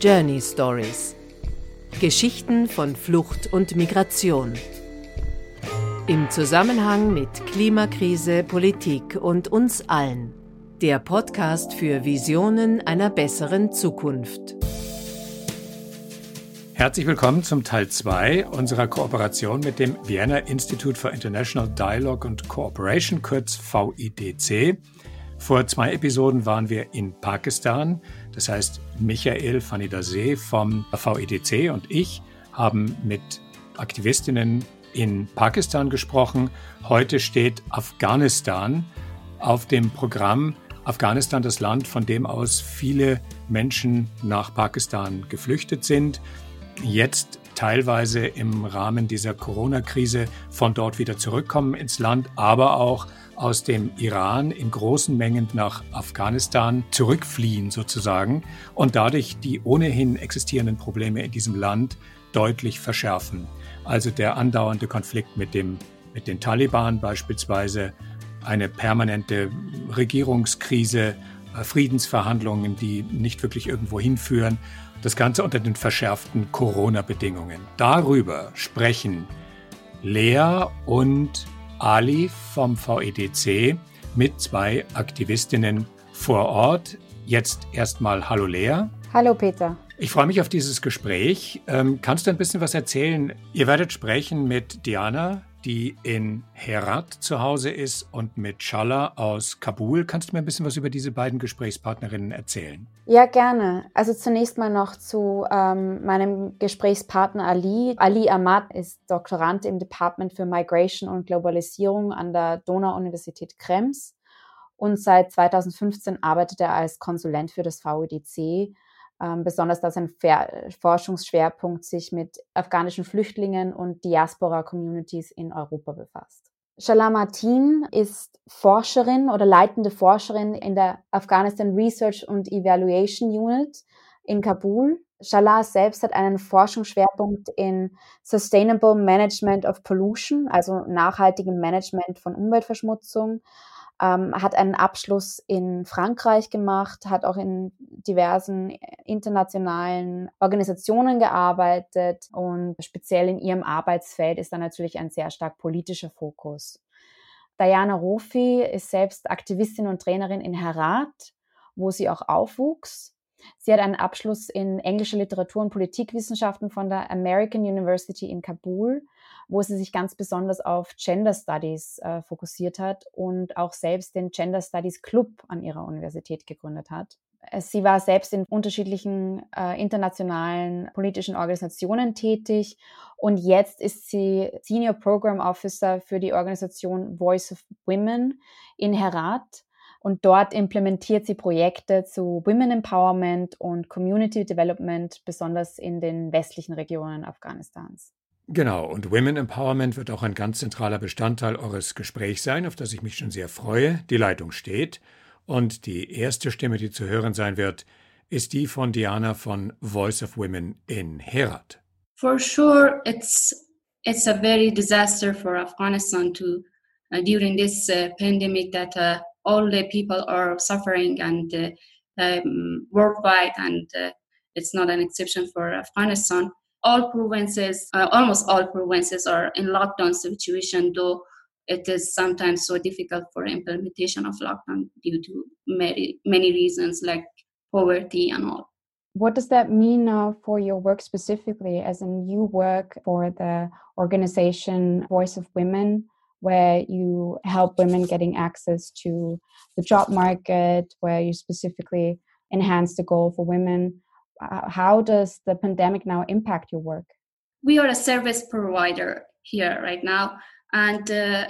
Journey Stories. Geschichten von Flucht und Migration. Im Zusammenhang mit Klimakrise, Politik und uns allen. Der Podcast für Visionen einer besseren Zukunft. Herzlich willkommen zum Teil 2 unserer Kooperation mit dem Vienna Institute for International Dialogue and Cooperation, kurz VIDC. Vor zwei Episoden waren wir in Pakistan. Das heißt, Michael Fanidasee vom VEDC und ich haben mit Aktivistinnen in Pakistan gesprochen. Heute steht Afghanistan auf dem Programm. Afghanistan, das Land, von dem aus viele Menschen nach Pakistan geflüchtet sind, jetzt teilweise im Rahmen dieser Corona-Krise von dort wieder zurückkommen ins Land, aber auch aus dem Iran in großen Mengen nach Afghanistan zurückfliehen sozusagen und dadurch die ohnehin existierenden Probleme in diesem Land deutlich verschärfen. Also der andauernde Konflikt mit, dem, mit den Taliban beispielsweise, eine permanente Regierungskrise, äh, Friedensverhandlungen, die nicht wirklich irgendwo hinführen. Das Ganze unter den verschärften Corona-Bedingungen. Darüber sprechen Lea und Ali vom VEDC mit zwei Aktivistinnen vor Ort. Jetzt erstmal Hallo Lea. Hallo Peter. Ich freue mich auf dieses Gespräch. Ähm, kannst du ein bisschen was erzählen? Ihr werdet sprechen mit Diana, die in Herat zu Hause ist, und mit Shala aus Kabul. Kannst du mir ein bisschen was über diese beiden Gesprächspartnerinnen erzählen? Ja, gerne. Also zunächst mal noch zu ähm, meinem Gesprächspartner Ali. Ali Ahmad ist Doktorand im Department für Migration und Globalisierung an der Donau-Universität Krems. Und seit 2015 arbeitet er als Konsulent für das VUDC ähm, besonders da sein Forschungsschwerpunkt sich mit afghanischen Flüchtlingen und Diaspora-Communities in Europa befasst. Shala Martin ist Forscherin oder leitende Forscherin in der Afghanistan Research und Evaluation Unit in Kabul. Shala selbst hat einen Forschungsschwerpunkt in Sustainable Management of Pollution, also nachhaltigem Management von Umweltverschmutzung, ähm, hat einen Abschluss in Frankreich gemacht, hat auch in diversen internationalen Organisationen gearbeitet und speziell in ihrem Arbeitsfeld ist da natürlich ein sehr stark politischer Fokus. Diana Rofi ist selbst Aktivistin und Trainerin in Herat, wo sie auch aufwuchs. Sie hat einen Abschluss in englischer Literatur und Politikwissenschaften von der American University in Kabul wo sie sich ganz besonders auf Gender Studies äh, fokussiert hat und auch selbst den Gender Studies Club an ihrer Universität gegründet hat. Äh, sie war selbst in unterschiedlichen äh, internationalen politischen Organisationen tätig und jetzt ist sie Senior Program Officer für die Organisation Voice of Women in Herat. Und dort implementiert sie Projekte zu Women Empowerment und Community Development, besonders in den westlichen Regionen Afghanistans. Genau, und Women Empowerment wird auch ein ganz zentraler Bestandteil eures Gesprächs sein, auf das ich mich schon sehr freue. Die Leitung steht. Und die erste Stimme, die zu hören sein wird, ist die von Diana von Voice of Women in Herat. For sure, it's it's a very disaster for Afghanistan to uh, during this uh, pandemic that uh, all the people are suffering and uh, um, worldwide, and uh, it's not an exception for Afghanistan. All provinces, uh, almost all provinces are in lockdown situation, though it is sometimes so difficult for implementation of lockdown due to many, many reasons like poverty and all. What does that mean now for your work specifically, as in you work for the organization Voice of Women, where you help women getting access to the job market, where you specifically enhance the goal for women how does the pandemic now impact your work? We are a service provider here right now, and uh,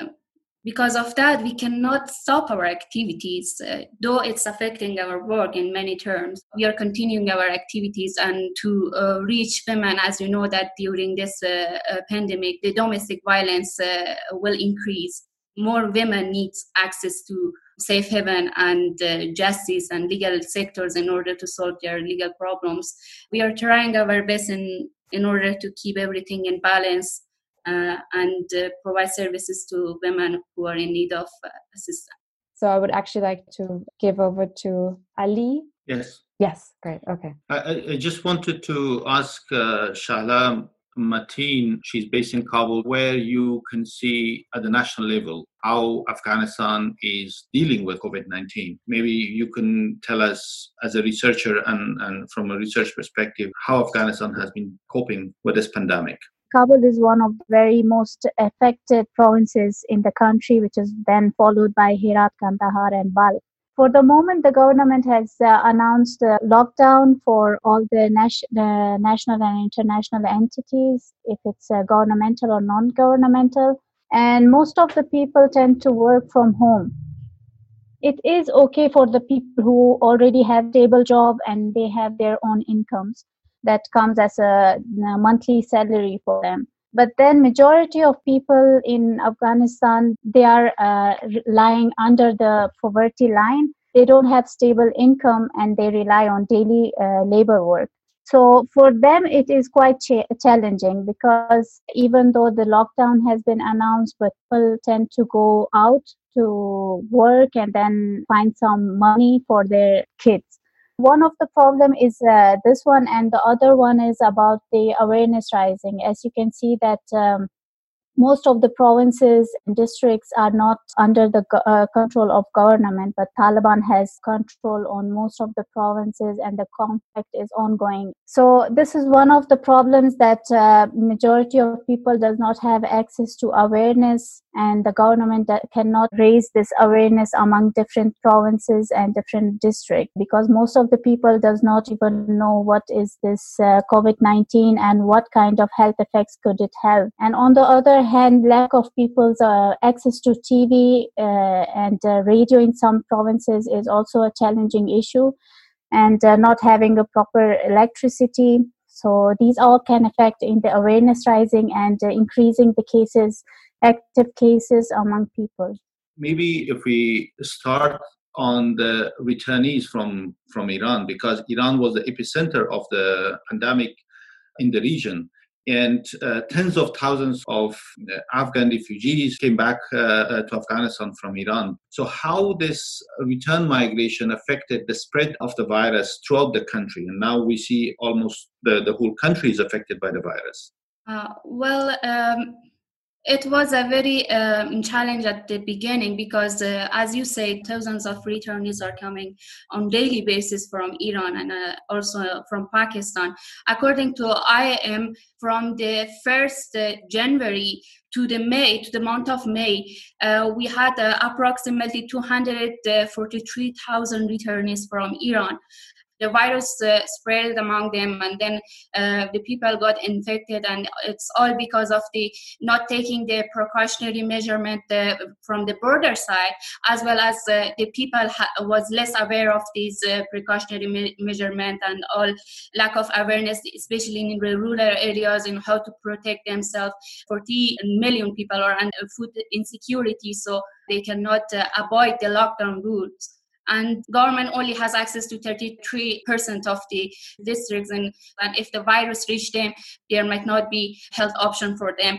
because of that, we cannot stop our activities, uh, though it's affecting our work in many terms. We are continuing our activities and to uh, reach women, as you know, that during this uh, uh, pandemic, the domestic violence uh, will increase. More women need access to safe haven and uh, justice and legal sectors in order to solve their legal problems. We are trying our best in, in order to keep everything in balance uh, and uh, provide services to women who are in need of uh, assistance. So I would actually like to give over to Ali. Yes. Yes, great. Okay. I, I just wanted to ask uh, Shahla Mateen, she's based in Kabul, where you can see at the national level how Afghanistan is dealing with COVID 19. Maybe you can tell us, as a researcher and, and from a research perspective, how Afghanistan has been coping with this pandemic. Kabul is one of the very most affected provinces in the country, which is then followed by Herat, Kandahar, and Balkh. For the moment, the government has uh, announced a lockdown for all the nas- national and international entities, if it's uh, governmental or non governmental. And most of the people tend to work from home. It is okay for the people who already have stable job and they have their own incomes that comes as a, a monthly salary for them but then majority of people in afghanistan they are uh, lying under the poverty line. They don't have stable income and they rely on daily uh, labor work. So for them it is quite cha- challenging because even though the lockdown has been announced but people tend to go out to work and then find some money for their kids one of the problem is uh, this one and the other one is about the awareness rising. As you can see that um, most of the provinces and districts are not under the uh, control of government but taliban has control on most of the provinces and the conflict is ongoing. So this is one of the problems that uh, majority of people does not have access to awareness and the government cannot raise this awareness among different provinces and different districts because most of the people does not even know what is this uh, covid-19 and what kind of health effects could it have. And on the other hand lack of people's uh, access to tv uh, and uh, radio in some provinces is also a challenging issue and uh, not having a proper electricity. So these all can affect in the awareness rising and uh, increasing the cases active cases among people. Maybe if we start on the returnees from, from Iran, because Iran was the epicenter of the pandemic in the region. And uh, tens of thousands of uh, Afghan refugees came back uh, uh, to Afghanistan from Iran. So, how this return migration affected the spread of the virus throughout the country? And now we see almost the, the whole country is affected by the virus. Uh, well, um, it was a very um, challenge at the beginning because, uh, as you say, thousands of returnees are coming on daily basis from Iran and uh, also from Pakistan. According to IOM, from the first uh, January to the May, to the month of May, uh, we had uh, approximately 243,000 returnees from Iran the virus uh, spread among them and then uh, the people got infected and it's all because of the not taking the precautionary measurement uh, from the border side as well as uh, the people ha- was less aware of these uh, precautionary me- measurement and all lack of awareness especially in the rural areas in how to protect themselves. 40 million people are under food insecurity so they cannot uh, avoid the lockdown rules and government only has access to 33% of the districts and, and if the virus reached them there might not be health option for them.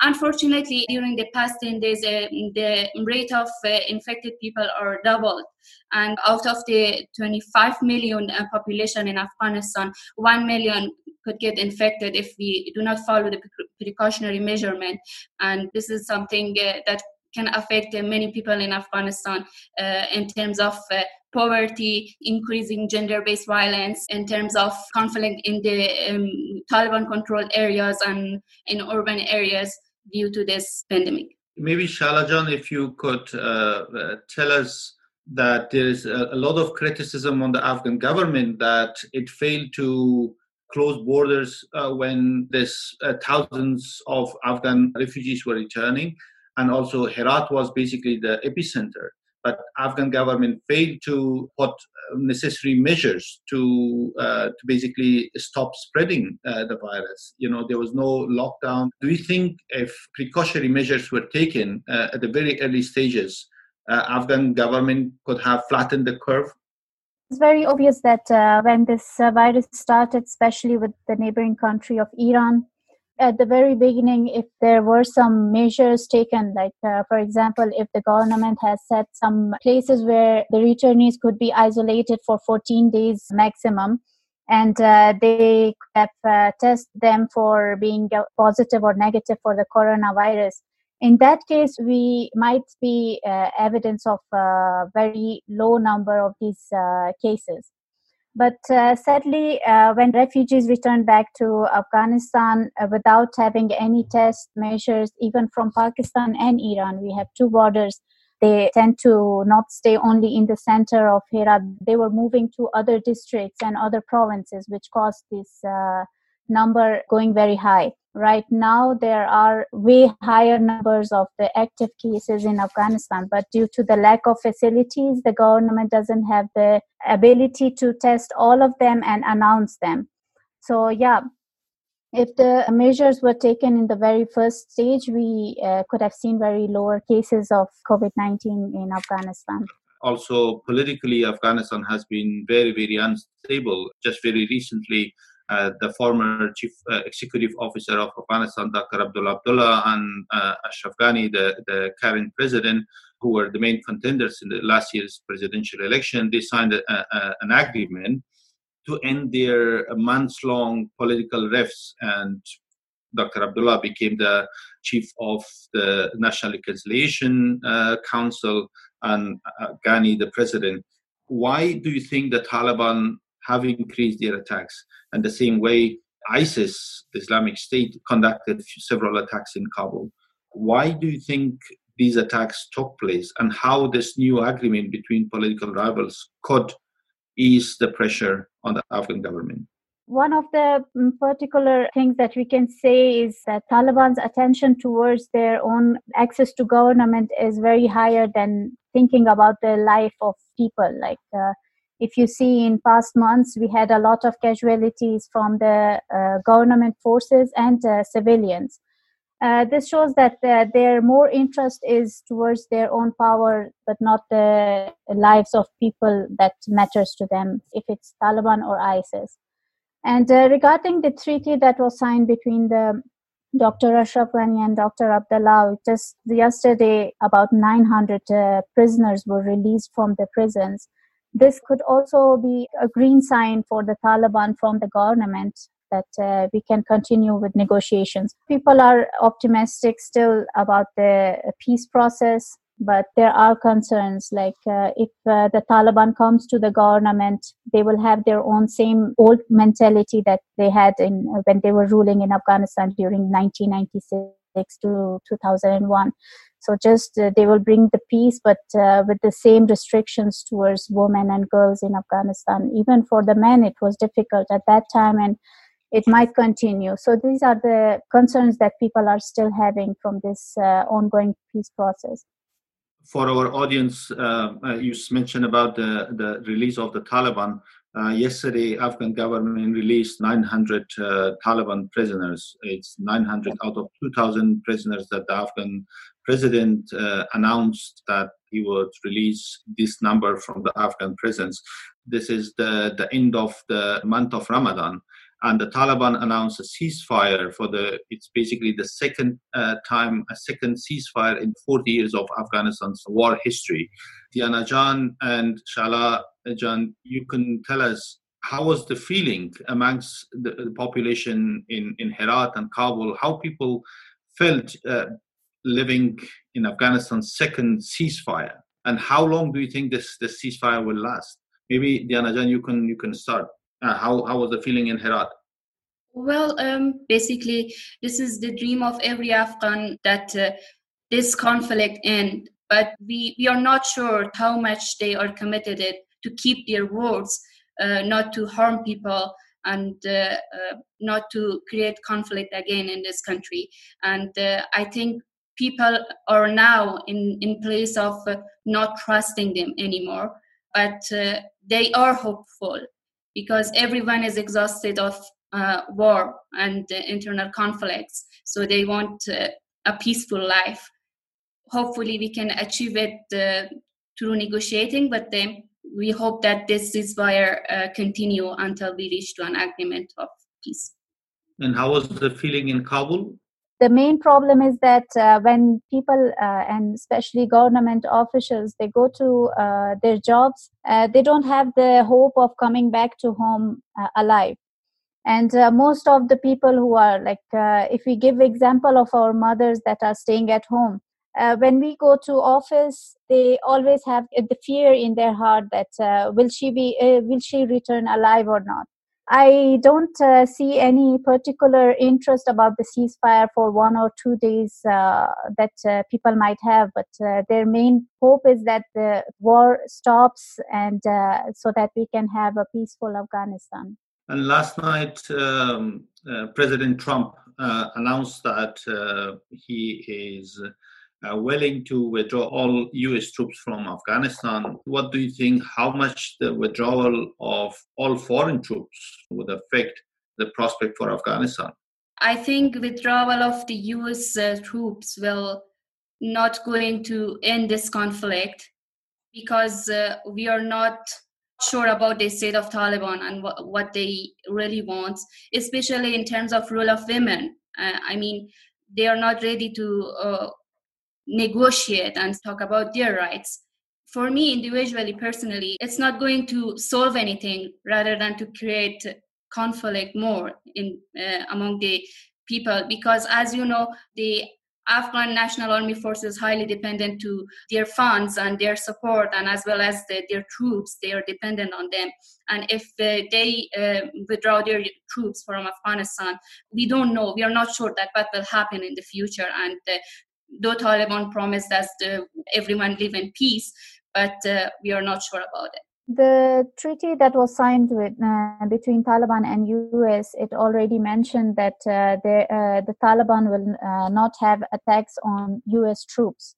Unfortunately during the past 10 days uh, the rate of uh, infected people are doubled and out of the 25 million uh, population in afghanistan 1 million could get infected if we do not follow the precautionary measurement. And this is something uh, that can affect uh, many people in Afghanistan uh, in terms of uh, poverty, increasing gender based violence, in terms of conflict in the um, Taliban controlled areas and in urban areas due to this pandemic. Maybe Shahla if you could uh, uh, tell us that there is a, lot of criticism on the Afghan government that it failed to close borders uh, when this thousands of Afghan refugees were returning and also Herat was basically the epicenter. But Afghan government failed to put uh, necessary measures to uh, to basically stop spreading uh, the virus. You know, there was no lockdown. Do you think if precautionary measures were taken uh, at the very early stages, uh, Afghan government could have flattened the curve? It's very obvious that uh, when this virus started, especially with the neighboring country of Iran, at the very beginning, if there were some measures taken, like uh, for example, if the government has set some places where the returnees could be isolated for 14 days maximum, and uh, they have uh, test them for being positive or negative for the coronavirus. In that case, we might be uh, evidence of a very low number of these uh, cases. But uh, sadly, uh, when refugees return back to Afghanistan uh, without having any test measures, even from Pakistan and Iran, we have two borders. They tend to not stay only in the center of Herat. They were moving to other districts and other provinces, which caused this uh, number going very high. Right now, there are way higher numbers of the active cases in Afghanistan, but due to the lack of facilities, the government doesn't have the ability to test all of them and announce them. So, yeah, if the measures were taken in the very first stage, we uh, could have seen very lower cases of COVID 19 in Afghanistan. Also, politically, Afghanistan has been very, very unstable. Just very recently, uh, the former chief uh, executive officer of Afghanistan, Dr. Abdullah Abdullah, and uh, Ashraf Ghani, the, the current president, who were the main contenders in the last year's presidential election, they signed a, a, an agreement to end their months long political rifts. And Dr. Abdullah became the chief of the National Reconciliation uh, Council, and Ghani, the president. Why do you think the Taliban have increased their attacks. And the same way, ISIS, the Islamic State, conducted several attacks in Kabul. Why do you think these attacks took place, and how this new agreement between political rivals could ease the pressure on the Afghan government? One of the mm, particular things that we can say is that Taliban's attention towards their own access to government is very higher than thinking about the life of people. Like uh, if you see in past months we had a lot of casualties from the uh, government forces and uh, civilians uh, this shows that uh, their more interest is towards their own power but not the lives of people that matters to them if it's taliban or isis and uh, regarding the treaty that was signed between the Dr. Ashraf Ghani and Dr. Abdullah, just yesterday, about 900 uh, prisoners were released from the prisons this could also be a green sign for the Taliban from the government that uh, we can continue with negotiations. People are optimistic still about the peace process, but there are concerns like uh, if uh, the Taliban comes to the government, they will have their own same old mentality that they had in when they were ruling in Afghanistan during 1996 to 2001. So just uh, they will bring the peace, but uh, with the same restrictions towards women and girls in Afghanistan. Even for the men, it was difficult at that time, and it might continue. So these are the concerns that people are still having from this uh, ongoing peace process. For our audience, uh, uh, you mentioned about the, the release of the Taliban. Uh, yesterday, Afghan government released 900 uh, Taliban prisoners. It's 900 out of 2,000 prisoners that the Afghan president uh, announced that he would release this number from the Afghan prisons. This is the, the end of the month of Ramadan. And the Taliban announced a ceasefire for the, it's basically the second uh, time, a second ceasefire in 40 years of Afghanistan's war history. Diana Jan and Shala Jan, you can tell us how was the feeling amongst the, population in, in Herat and Kabul, how people felt uh, living in Afghanistan's second ceasefire? And how long do you think this, this ceasefire will last? Maybe Diana Jan, you can you can start. Uh, how how was the feeling in Herat? Well, um, basically, this is the dream of every Afghan that uh, this conflict end. But we, we are not sure how much they are committed it to keep their words, uh, not to harm people and uh, uh, not to create conflict again in this country. And uh, I think people are now in, in place of uh, not trusting them anymore but uh, they are hopeful because everyone is exhausted of uh, war and internal conflicts. So they want uh, a peaceful life. Hopefully we can achieve it uh, through negotiating but then we hope that this ceasefire uh, continue until we reach to an agreement of peace. And how was the feeling in Kabul? The main problem is that uh, when people uh, and especially government officials they go to uh, their jobs, uh, they don't have the hope of coming back to home uh, alive. And uh, most of the people who are like, if we give example of our mothers that are staying at home, when we go to office, they always have the fear in their heart that will she be, will she return alive or not I don't uh, see any particular interest about the ceasefire for one or two days uh, that uh, people might have, but uh, their main hope is that the war stops and uh, so that we can have a peaceful Afghanistan. And last night, um, uh, President Trump announced that he is willing to withdraw all U.S. troops from Afghanistan. What do you think? How much the withdrawal of all foreign troops would affect the prospect for Afghanistan? I think withdrawal of the U.S. Uh, troops will not going to end this conflict because uh, we are not sure about the state of Taliban and wh- what they really want, especially in terms of role of women. Uh, I mean, they are not ready to uh, negotiate and talk about their rights. For me individually personally it's not going to solve anything rather than to create conflict more in uh, among the people. Because as you know the afghan national army force is highly dependent to their funds and their support and as well as the, their troops they are dependent on them. And if uh, they uh, withdraw their troops from afghanistan we don't know. We are not sure that what will happen in the future. And uh, though Taliban promised that uh, everyone live in peace, but uh, we are not sure about it. The treaty that was signed with, uh, between Taliban and US, it already mentioned that uh, the, uh, the Taliban will uh, not have attacks on US troops.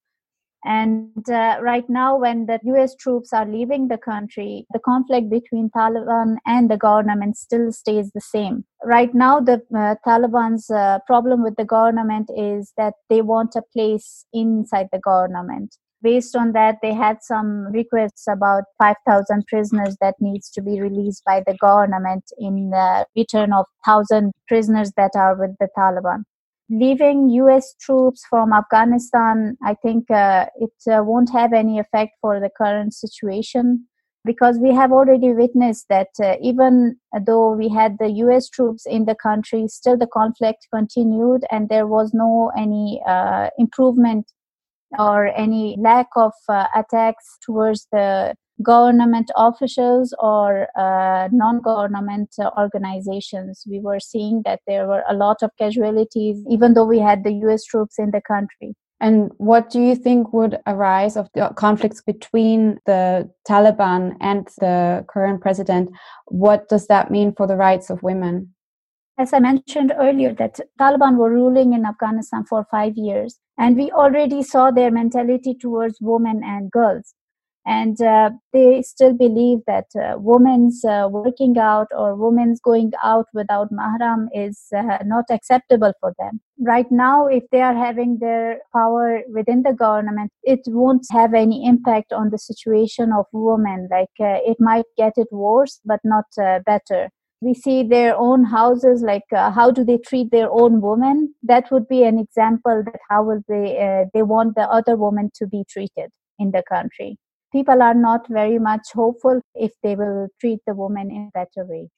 And uh, right now, when the US troops are leaving the country, the conflict between Taliban and the government still stays the same. Right now, the uh, Taliban's uh, problem with the government is that they want a place inside the government. Based on that, they had some requests about 5,000 prisoners that needs to be released by the government in return of 1,000 prisoners that are with the Taliban leaving US troops from Afghanistan, I think uh, it uh, won't have any effect for the current situation because we have already witnessed that uh, even though we had the US troops in the country, still the conflict continued and there was no any uh, improvement or any lack of uh, attacks towards the government officials or uh, non-government organizations we were seeing that there were a lot of casualties even though we had the us troops in the country and what do you think would arise of the conflicts between the Taliban and the current president? What does that mean for the rights of women? As I mentioned earlier, that Taliban were ruling in Afghanistan for five years, and we already saw their mentality towards women and girls. And uh, they still believe that uh, women's uh, working out or women's going out without mahram is uh, not acceptable for them. Right now if they are having their power within the government it won't have any impact on the situation of women. Like uh, it might get it worse but not uh, better we see their own houses like uh, how do they treat their own women? That would be an example that how will they uh, they want the other women to be treated in the country. People are not very much hopeful if they will treat the woman in a better way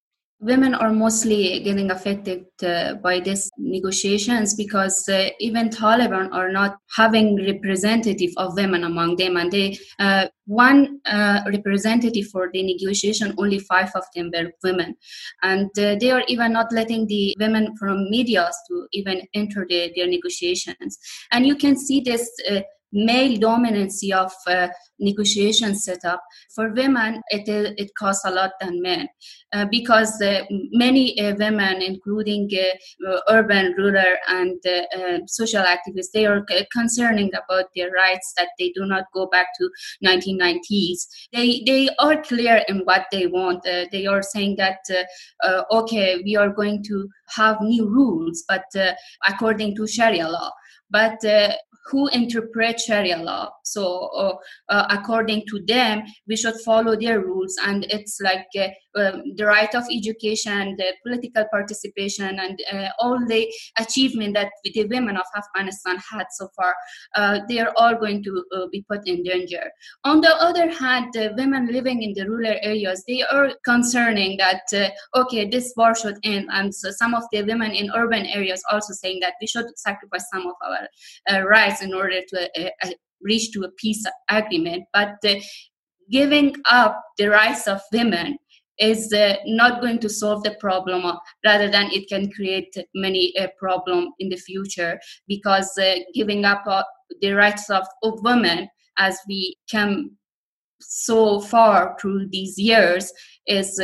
women are mostly getting affected uh, by these negotiations because uh, even Taliban are not having representative of women among them, and they uh, one uh, representative for the negotiation, only five of them were women, and uh, they are even not letting the women from media to even enter the, their negotiations, and you can see this uh, male dominancy of uh, negotiation setup. For women it it costs a lot than men uh, because uh, many uh, women including uh, urban rural and uh, social activists they are concerning about their rights that they do not go back to 1990s they they are clear in what they want. They are saying that okay we are going to have new rules but according to sharia law but uh, who interpret Sharia law. So, uh, uh, according to them, we should follow their rules, and it's like uh, um, the right of education, the political participation, and uh, all the achievement that the women of Afghanistan had so far. They are all going to be put in danger. On the other hand, the women living in the rural areas, they are concerning that okay, this war should end, and so some of the women in urban areas also saying that we should sacrifice some of our rights in order to uh, uh, reach to a peace agreement. But giving up the rights of women is uh, not going to solve the problem uh, rather than it can create many uh, problem in the future because uh, giving up the rights of, of women as we come so far through these years is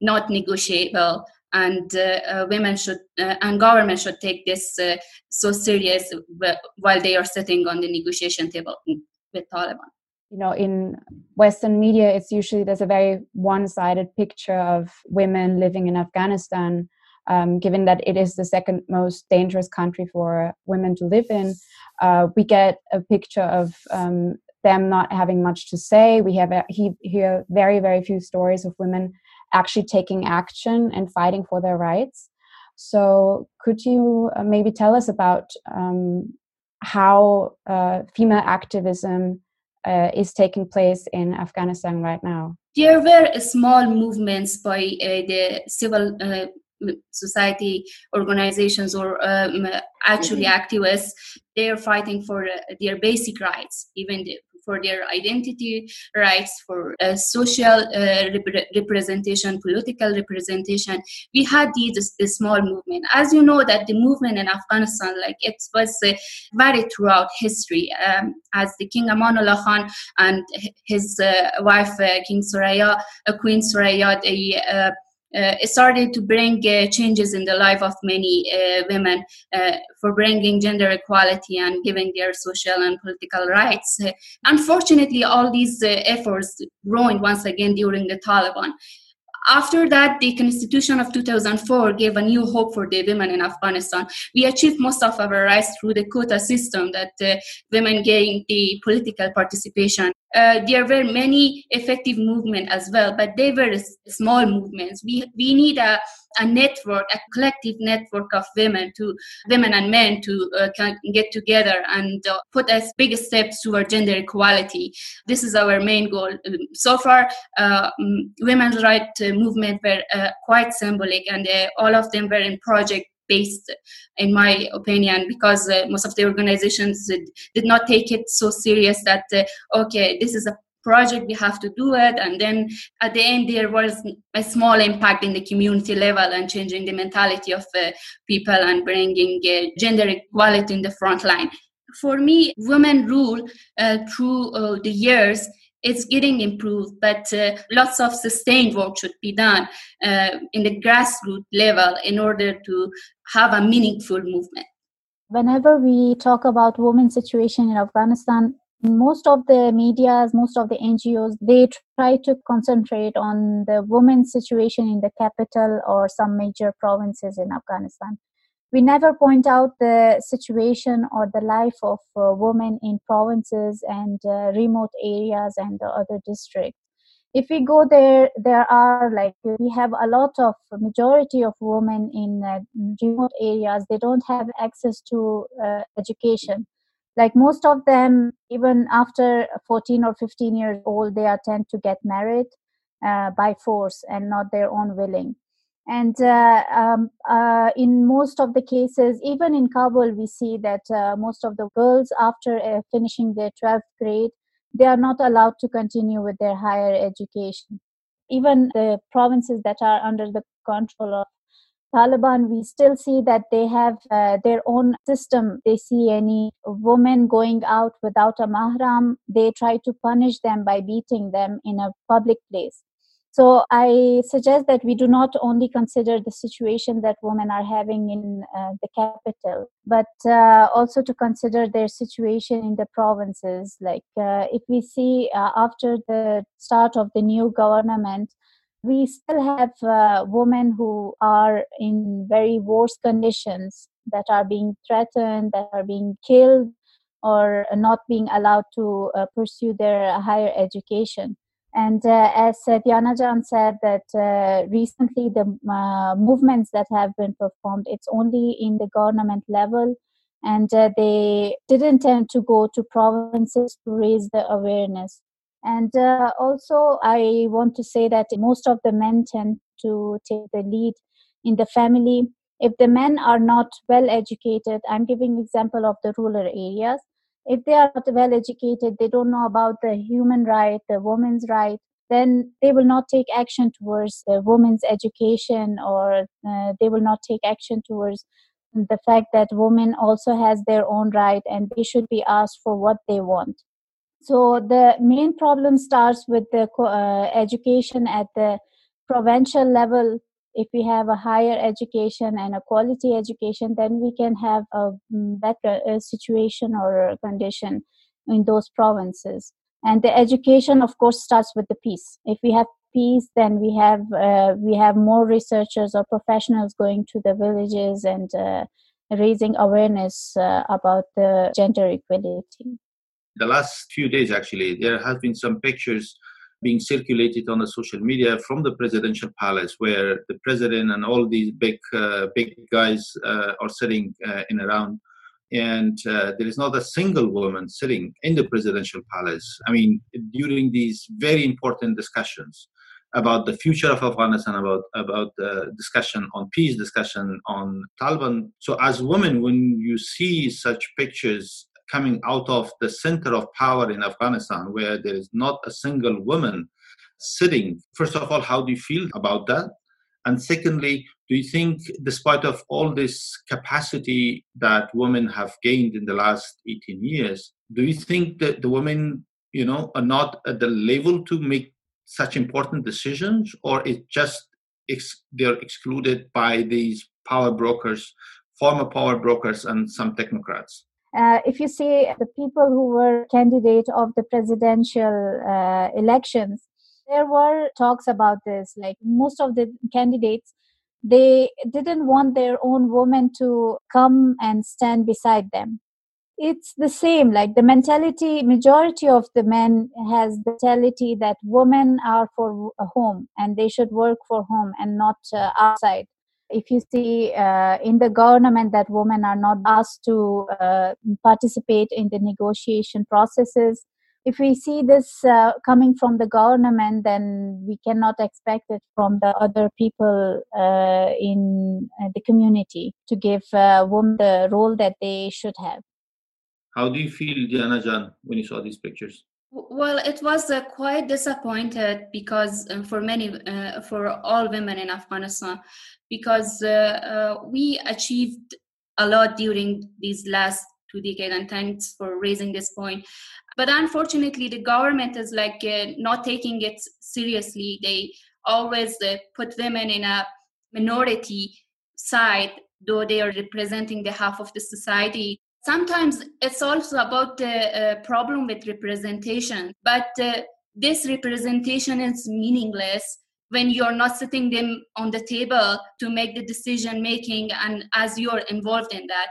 not negotiable and uh, uh, women should uh, and government should take this so serious while they are sitting on the negotiation table with Taliban. You know, in Western media, it's usually there's a very one-sided picture of women living in Afghanistan. Um, given that it is the second most dangerous country for women to live in, uh, we get a picture of um, them not having much to say. We have a, he, hear very, very few stories of women actually taking action and fighting for their rights. So, could you uh, maybe tell us about um, how uh, female activism uh, is taking place in Afghanistan right now? There were small movements by uh, the civil uh, society organizations or um, actually mm-hmm. activists. They are fighting for uh, their basic rights, even the, for their identity rights, for uh, social uh, rep- representation, political representation. We had these this small movement. As you know, that the movement in Afghanistan, like it was uh, varied throughout history. Um, as the King Amanullah Khan and his uh, wife uh, King Soraya, uh, Queen Soraya, they uh, started to bring uh, changes in the life of many uh, women uh, for bringing gender equality and giving their social and political rights. Unfortunately, all these efforts ruined once again during the Taliban. After that, the constitution of 2004 gave a new hope for the women in Afghanistan. We achieved most of our rights through the quota system that uh, women gained the political participation. Uh, there were many effective movements as well, but they were small movements. We, we need a a network, a collective network of women to women and men to uh, get together and uh, put as big steps toward gender equality. This is our main goal. Um, so far, uh, women's rights uh, movement were uh, quite symbolic, and all of them were in project based in my opinion because uh, most of the organizations did, did, not take it so serious that uh, okay this is a project we have to do it. And then at the end there was a small impact in the community level and changing the mentality of uh, people and bringing uh, gender equality in the front line. For me women rule uh, through uh, the years it's getting improved, but uh, lots of sustained work should be done uh, in the grassroots level in order to have a meaningful movement. Whenever we talk about women's situation in Afghanistan, most of the medias most of the ngos they try to concentrate on the women's situation in the capital or some major provinces in afghanistan we never point out the situation or the life of uh, women in provinces and uh, remote areas and the other districts if we go there there are like we have a lot of majority of women in uh, remote areas. They don't have access to uh, education. Like most of them even after 14 or 15 years old they are tend to get married uh, by force and not their own willing and uh, um, uh, in most of the cases even in kabul we see that uh, most of the girls after uh, finishing their 12th grade they are not allowed to continue with their higher education even the provinces that are under the control of Taliban, we still see that they have uh, their own system. They see any woman going out without a mahram, they try to punish them by beating them in a public place. So I suggest that we do not only consider the situation that women are having in uh, the capital, but uh, also to consider their situation in the provinces. Like uh, if we see uh, after the start of the new government, we still have uh, women who are in very worse conditions that are being threatened, that are being killed, or not being allowed to uh, pursue their higher education. And uh, as uh, Jan said, that uh, recently the uh, movements that have been performed, it's only in the government level, and uh, they didn't tend to go to provinces to raise the awareness. And uh, also, I want to say that most of the men tend to take the lead in the family. If the men are not well educated, I'm giving example of the rural areas if they are not well educated they don't know about the human right the woman's right then they will not take action towards the woman's education or uh, they will not take action towards the fact that women also has their own right and they should be asked for what they want. So the main problem starts with the uh, education at the provincial level if we have a higher education and a quality education, then we can have a mm, better uh, situation or condition in those provinces. And the education, of course, starts with the peace. If we have peace, then we have uh, we have more researchers or professionals going to the villages and uh, raising awareness uh, about the gender equality. The last few days, actually, there have been some pictures being circulated on the social media from the presidential palace, where the president and all these big uh, big guys uh, are sitting uh, in around, and uh, there is not a single woman sitting in the presidential palace. I mean, during these very important discussions about the future of Afghanistan, about about the discussion on peace, discussion on Taliban. So, as women, when you see such pictures coming out of the center of power in Afghanistan, where there is not a single woman sitting. First of all, how do you feel about that? And secondly, do you think, despite of all this capacity that women have gained in the last 18 years, do you think that the women, you know, are not at the level to make such important decisions, or it just ex- they're excluded by these power brokers, former power brokers, and some technocrats? Uh, if you see the people who were candidate of the presidential uh, elections, there were talks about this. Like most of the candidates, they didn't want their own woman to come and stand beside them. It's the same. Like the mentality, majority of the men has the mentality that women are for home and they should work for home and not uh, outside if you see uh, in the government that women are not asked to uh, participate in the negotiation processes if we see this uh, coming from the government then we cannot expect it from the other people uh, in uh, the community to give uh, women the role that they should have. How do you feel diana jan when you saw these pictures well, it was uh, quite disappointed because uh, for many, uh, for all women in Afghanistan, because uh, uh, we achieved a lot during these last two decades, and thanks for raising this point. But unfortunately, the government is like uh, not taking it seriously. They always put women in a minority side, though they are representing the half of the society sometimes it's also about the uh, problem with representation but uh, this representation is meaningless when you're not sitting them on the table to make the decision making and as you're involved in that.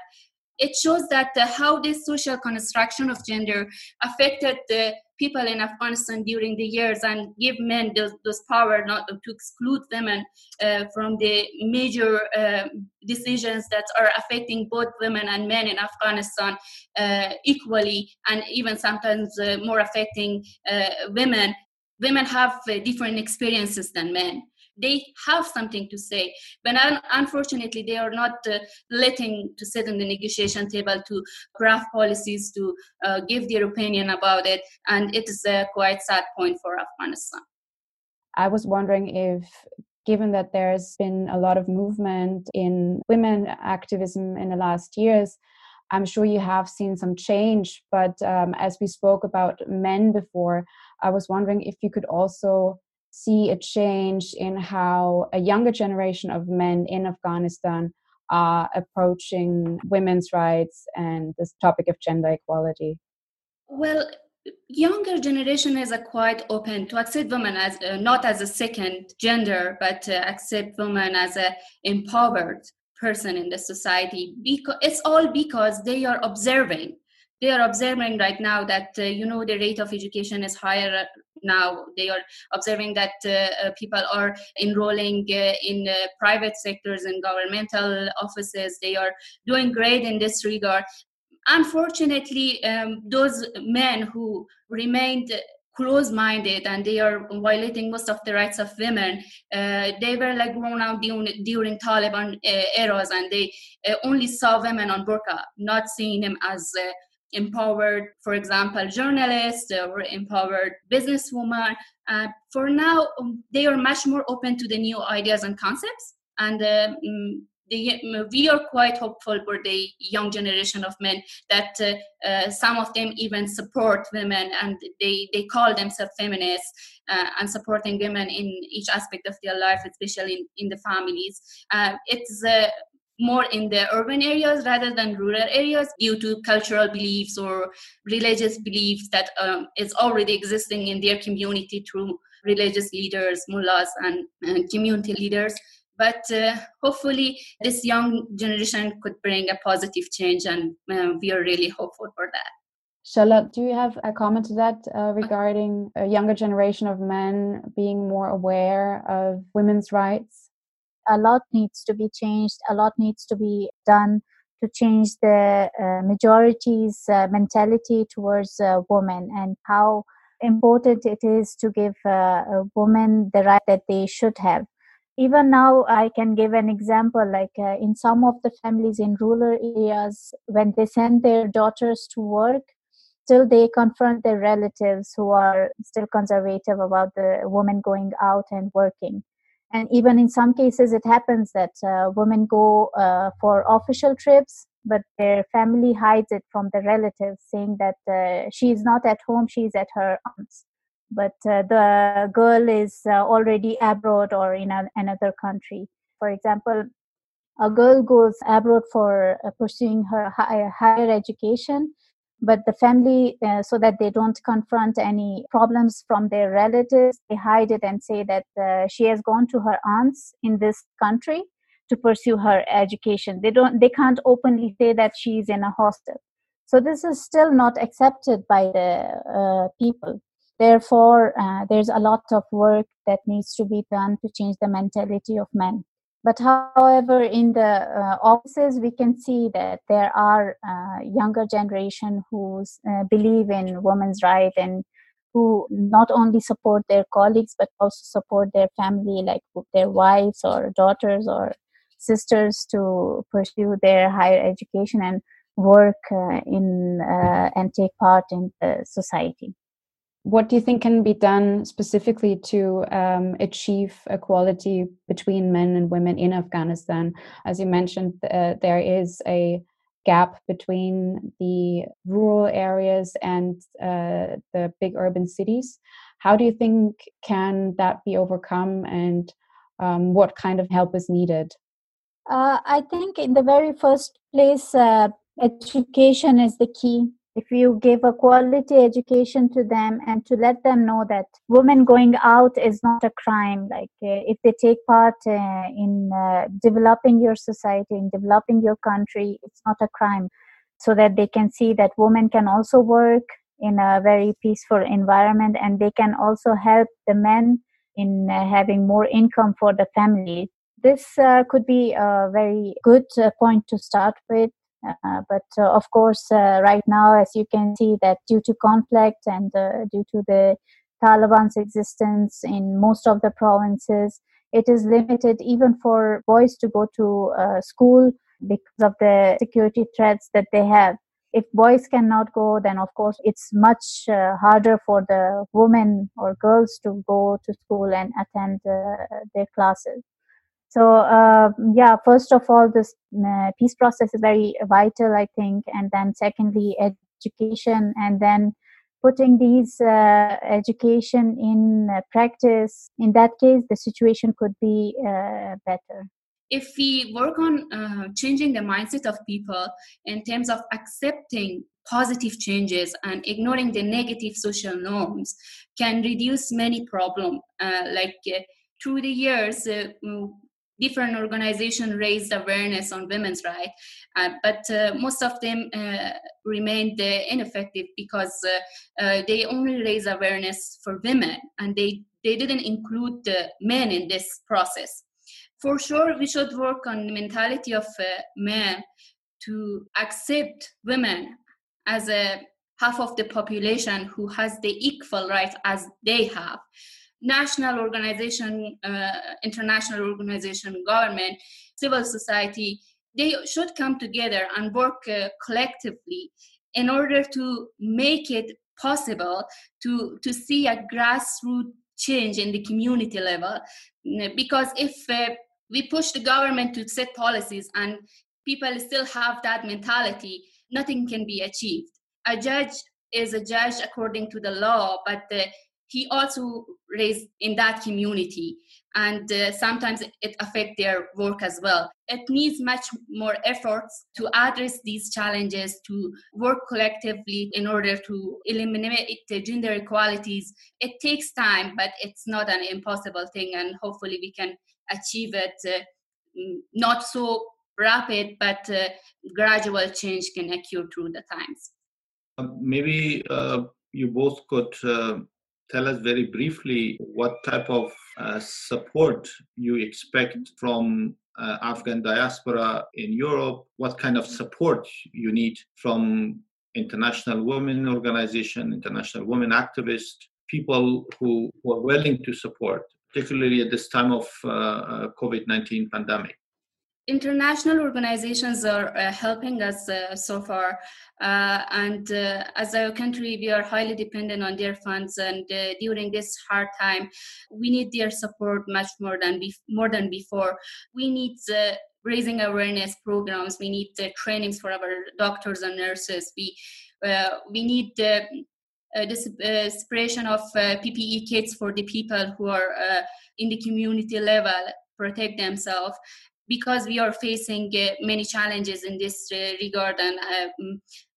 It shows that uh, how this social construction of gender affected the people in Afghanistan during the years and give men those, those power not to exclude women uh, from the major uh, decisions that are affecting both women and men in Afghanistan uh, equally and even sometimes uh, more affecting uh, women. Women have different experiences than men they have something to say. But un- unfortunately they are not uh, letting to sit on the negotiation table to craft policies to uh, give their opinion about it. And it is a quite sad point for afghanistan. I was wondering if given that there's been a lot of movement in women activism in the last years I'm sure you have seen some change, but um, as we spoke about men before, I was wondering if you could also see a change in how a younger generation of men in Afghanistan are approaching women's rights and this topic of gender equality? Well, younger generation is quite open to accept women as uh, not as a second gender, but accept women as a empowered person in the society because it's all because they are observing they are observing right now that uh, you know the rate of education is higher now they are observing that uh, uh people are enrolling uh, in uh, private sectors and governmental offices they are doing great in this regard unfortunately um, those men who remained close-minded and they are violating most of the rights of women. Uh, they were like grown out during, during Taliban uh, eras and they uh, only saw women on burqa, not seeing them as uh, empowered, for example, journalists or empowered businesswomen. Uh, for now, um, they are much more open to the new ideas and concepts. And um, the, we are quite hopeful for the young generation of men that uh, uh, some of them even support women and they, they call themselves feminists uh, and supporting women in each aspect of their life, especially in, in the families. Uh, it's uh, more in the urban areas rather than rural areas due to cultural beliefs or religious beliefs that um, is already existing in their community through religious leaders, mullahs, and, and community leaders. But uh, hopefully, this young generation could bring a positive change, and uh, we are really hopeful for that. Charlotte, do you have a comment to that uh, regarding a younger generation of men being more aware of women's rights? A lot needs to be changed, a lot needs to be done to change the uh, majority's uh, mentality towards uh, women and how important it is to give uh, women the right that they should have. Even now i can give an example like uh, in some of the families in rural areas when they send their daughters to work still they confront their relatives who are still conservative about the woman going out and working and even in some cases it happens that uh, women go uh, for official trips but their family hides it from the relatives saying that uh, she is not at home she is at her aunt's but uh, the girl is uh, already abroad or in another country. For example, a girl goes abroad for uh, pursuing her high, higher education, but the family, uh, so that they don't confront any problems from their relatives, they hide it and say that uh, she has gone to her aunts in this country to pursue her education. They don't, they can't openly say that she's in a hostel. So this is still not accepted by the uh, people Therefore, uh, there's a lot of work that needs to be done to change the mentality of men. But however, in the uh, offices, we can see that there are uh, younger generation who uh, believe in women's right and who not only support their colleagues but also support their family, like their wives or daughters or sisters, to pursue their higher education and work uh, in uh, and take part in the society what do you think can be done specifically to um, achieve equality between men and women in Afghanistan? As you mentioned, uh, there is a gap between the rural areas and uh, the big urban cities. How do you think can that be overcome, and um, what kind of help is needed? Uh, I think in the very first place, uh, education is the key if you give a quality education to them and to let them know that women going out is not a crime like uh, if they take part uh, in uh, developing your society in developing your country it's not a crime. So that they can see that women can also work in a very peaceful environment and they can also help the men in uh, having more income for the family. This uh, could be a very good uh, point to start with uh, but uh, of course, uh, right now, as you can see, that due to conflict and due to the Taliban's existence in most of the provinces, it is limited even for boys to go to school because of the security threats that they have. If boys cannot go then of course it's much uh, harder for the women or girls to go to school and attend uh, their classes so uh, yeah first of all this uh, peace process is very vital i think. And then secondly education. And then putting these uh, education in uh, practice in that case the situation could be uh, better. If we work on uh, changing the mindset of people in terms of accepting positive changes and ignoring the negative social norms can reduce many problems like through the years different organizations raised awareness on women's rights, uh, but uh, most of them uh, remained uh, ineffective because uh, they only raise awareness for women and they, they didn't include the men in this process. For sure, we should work on the mentality of men to accept women as a half of the population who has the equal rights as they have national organization, uh, international organization, government, civil society, they should come together and work uh, collectively in order to make it possible to, to see a grassroots change in the community level. Because if uh, we push the government to set policies and people still have that mentality, nothing can be achieved. A judge is a judge according to the law, but the he also raised in that community. And uh, sometimes it affects their work as well. It needs much more efforts to address these challenges to work collectively in order to eliminate the gender inequalities. It takes time but it's not an impossible thing and hopefully we can achieve it uh, not so rapid but uh, gradual change can occur through the times. Um, maybe uh, you both could uh, tell us very briefly what type of uh, support you expect from uh, Afghan diaspora in Europe, what kind of support you need from international women organization, international women activists, people who, who are willing to support, particularly at this time of uh, uh COVID-19 pandemic international organizations are uh, helping us uh, so far. Uh, and uh, as a country we are highly dependent on their funds and uh, during this hard time we need their support much more than be- more than before. We need uh, raising awareness programs. We need trainings for our doctors and nurses. We we need the this separation of ppe kits for the people who are in the community level protect themselves because we are facing uh, many challenges in this uh, regard and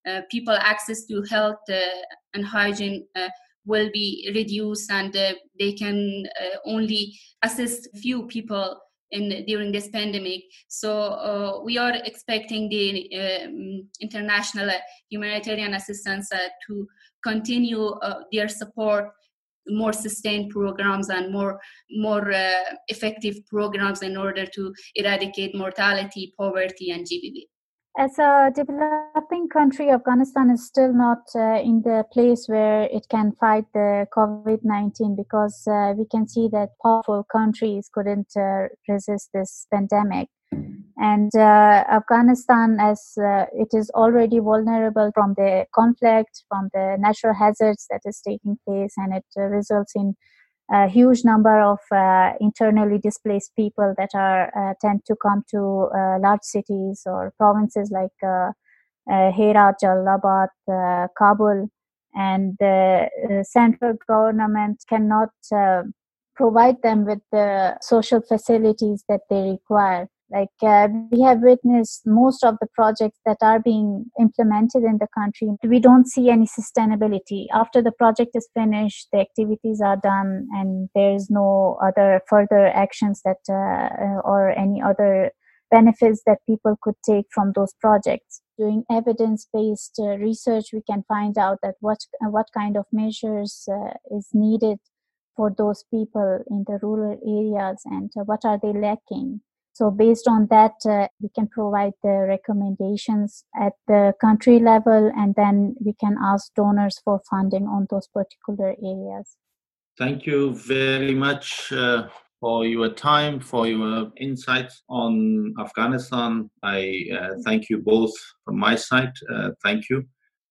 uh, people access to health and hygiene will be reduced and they can only assist few people in during this pandemic. So uh, we are expecting the um, international humanitarian assistance uh, to continue uh, their support more sustained programs and more more uh, effective programs in order to eradicate mortality, poverty, and GBV. As a developing country, Afghanistan is still not uh, in the place where it can fight the COVID 19 because uh, we can see that powerful countries couldn't uh, resist this pandemic. And uh, Afghanistan, as uh, it is already vulnerable from the conflict, from the natural hazards that is taking place, and it uh, results in a huge number of uh, internally displaced people that are uh, tend to come to uh, large cities or provinces like Herat, Jalalabad, Kabul, and the central government cannot provide them with the social facilities that they require like uh, we have witnessed most of the projects that are being implemented in the country. We don't see any sustainability. After the project is finished the activities are done and there is no other further actions that uh, uh or any other benefits that people could take from those projects. Doing evidence based uh, research we can find out that what uh, what kind of measures uh, is needed for those people in the rural areas and what are they lacking so based on that, uh, we can provide the recommendations at the country level, and then we can ask donors for funding on those particular areas. Thank you very much uh, for your time, for your insights on Afghanistan. I uh, thank you both from my side. Uh, thank you.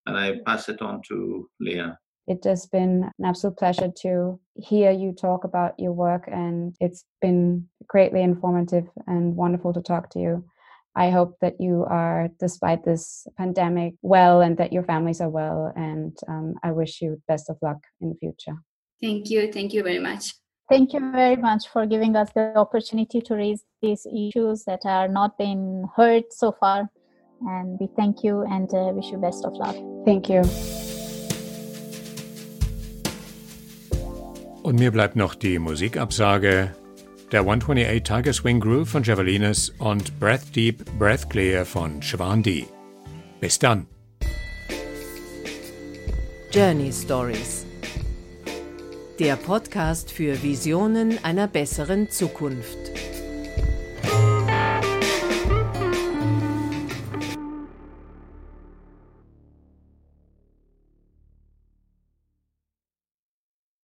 And I pass it on to Leah. It has been an absolute pleasure to hear you talk about your work, and it's been greatly informative and wonderful to talk to you. I hope that you are, despite this pandemic, well and that your families are well. And um, I wish you best of luck in the future. Thank you. Thank you very much. Thank you very much for giving us the opportunity to raise these issues that are not been heard so far. And we thank you and uh, wish you best of luck. Thank you. Und mir bleibt noch die Musikabsage. der 128 Tiger Swing Groove von Javelinus und Breath Deep, Breath Clear von Shivandi. Bis dann. Journey Stories. Der Podcast für Visionen einer besseren Zukunft.